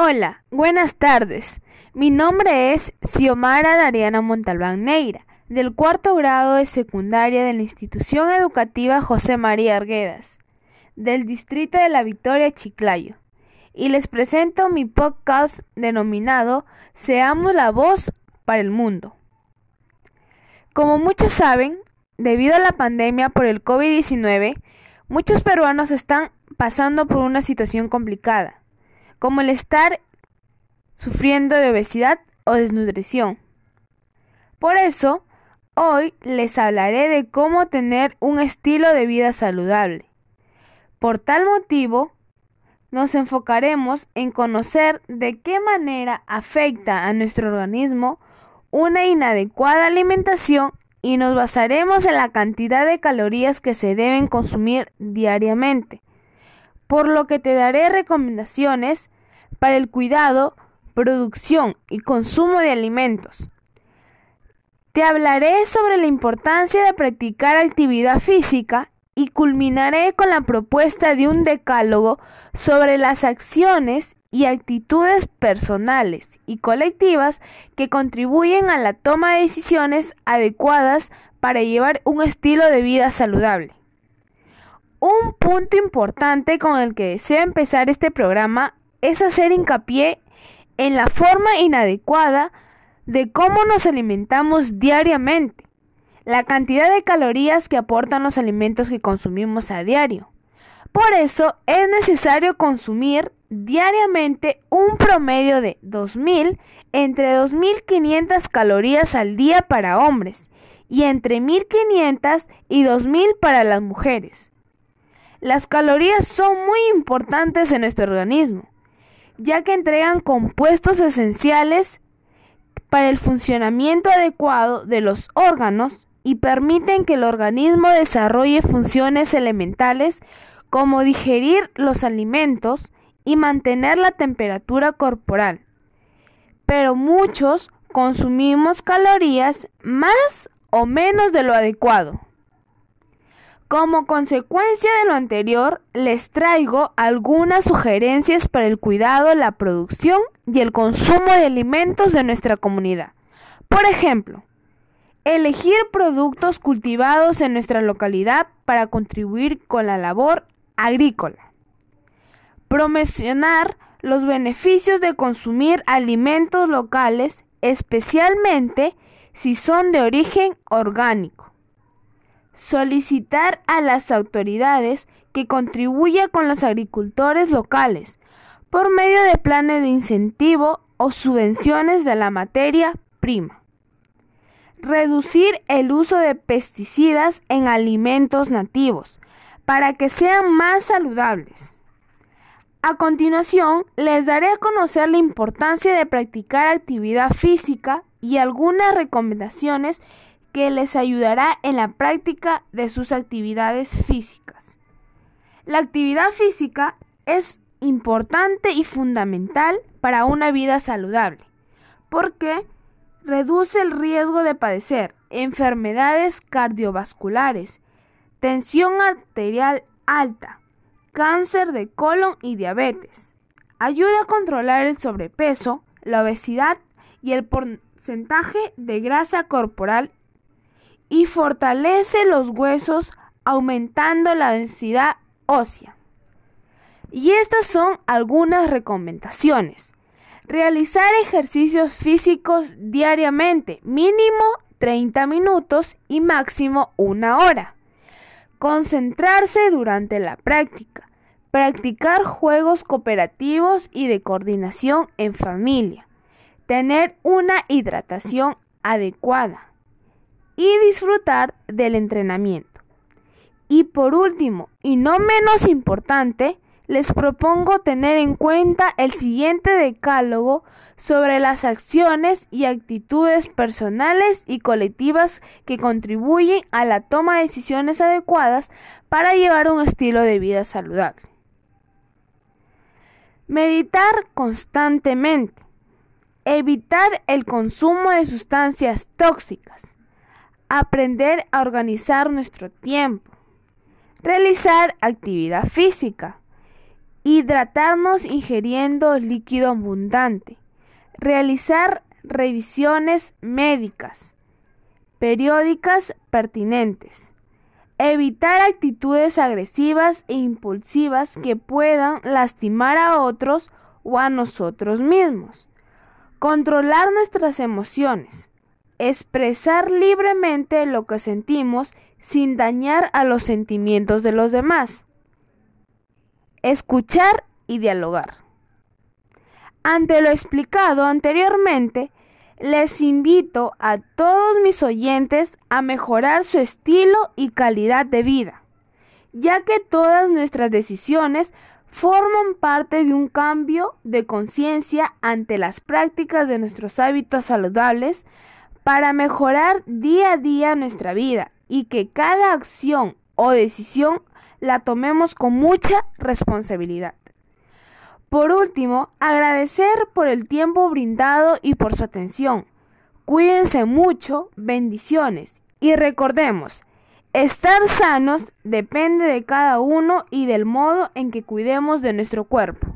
Hola, buenas tardes. Mi nombre es Xiomara Dariana Montalbán Neira, del cuarto grado de secundaria de la institución educativa José María Arguedas, del distrito de la Victoria Chiclayo, y les presento mi podcast denominado Seamos la voz para el mundo. Como muchos saben, debido a la pandemia por el COVID-19, muchos peruanos están pasando por una situación complicada, como el estar sufriendo de obesidad o desnutrición. Por eso, hoy les hablaré de cómo tener un estilo de vida saludable. Por tal motivo, nos enfocaremos en conocer de qué manera afecta a nuestro organismo una inadecuada alimentación y nos basaremos en la cantidad de calorías que se deben consumir diariamente, por lo que te daré recomendaciones para el cuidado, producción y consumo de alimentos. Te hablaré sobre la importancia de practicar actividad física y culminaré con la propuesta de un decálogo sobre las acciones y actitudes personales y colectivas que contribuyen a la toma de decisiones adecuadas para llevar un estilo de vida saludable. Un punto importante con el que deseo empezar este programa es hacer hincapié en la forma inadecuada de cómo nos alimentamos diariamente, la cantidad de calorías que aportan los alimentos que consumimos a diario. Por eso es necesario consumir diariamente un promedio de 2.000 entre 2.500 calorías al día para hombres y entre 1.500 y 2.000 para las mujeres. Las calorías son muy importantes en nuestro organismo, ya que entregan compuestos esenciales para el funcionamiento adecuado de los órganos y permiten que el organismo desarrolle funciones elementales como digerir los alimentos y mantener la temperatura corporal. Pero muchos consumimos calorías más o menos de lo adecuado. Como consecuencia de lo anterior, les traigo algunas sugerencias para el cuidado, la producción y el consumo de alimentos de nuestra comunidad. Por ejemplo, elegir productos cultivados en nuestra localidad para contribuir con la labor agrícola. Promocionar los beneficios de consumir alimentos locales, especialmente si son de origen orgánico solicitar a las autoridades que contribuya con los agricultores locales por medio de planes de incentivo o subvenciones de la materia prima. Reducir el uso de pesticidas en alimentos nativos para que sean más saludables. A continuación, les daré a conocer la importancia de practicar actividad física y algunas recomendaciones que les ayudará en la práctica de sus actividades físicas. La actividad física es importante y fundamental para una vida saludable, porque reduce el riesgo de padecer enfermedades cardiovasculares, tensión arterial alta, cáncer de colon y diabetes. Ayuda a controlar el sobrepeso, la obesidad y el porcentaje de grasa corporal y fortalece los huesos aumentando la densidad ósea. Y estas son algunas recomendaciones. Realizar ejercicios físicos diariamente, mínimo 30 minutos y máximo una hora. Concentrarse durante la práctica. Practicar juegos cooperativos y de coordinación en familia. Tener una hidratación adecuada y disfrutar del entrenamiento. Y por último, y no menos importante, les propongo tener en cuenta el siguiente decálogo sobre las acciones y actitudes personales y colectivas que contribuyen a la toma de decisiones adecuadas para llevar un estilo de vida saludable. Meditar constantemente. Evitar el consumo de sustancias tóxicas aprender a organizar nuestro tiempo, realizar actividad física hidratarnos ingiriendo líquido abundante, realizar revisiones médicas periódicas pertinentes, evitar actitudes agresivas e impulsivas que puedan lastimar a otros o a nosotros mismos, controlar nuestras emociones, expresar libremente lo que sentimos sin dañar a los sentimientos de los demás, escuchar y dialogar. Ante lo explicado anteriormente, les invito a todos mis oyentes a mejorar su estilo y calidad de vida, ya que todas nuestras decisiones forman parte de un cambio de conciencia ante las prácticas de nuestros hábitos saludables para mejorar día a día nuestra vida y que cada acción o decisión la tomemos con mucha responsabilidad. Por último, agradecer por el tiempo brindado y por su atención. Cuídense mucho, bendiciones y recordemos, estar sanos depende de cada uno y del modo en que cuidemos de nuestro cuerpo.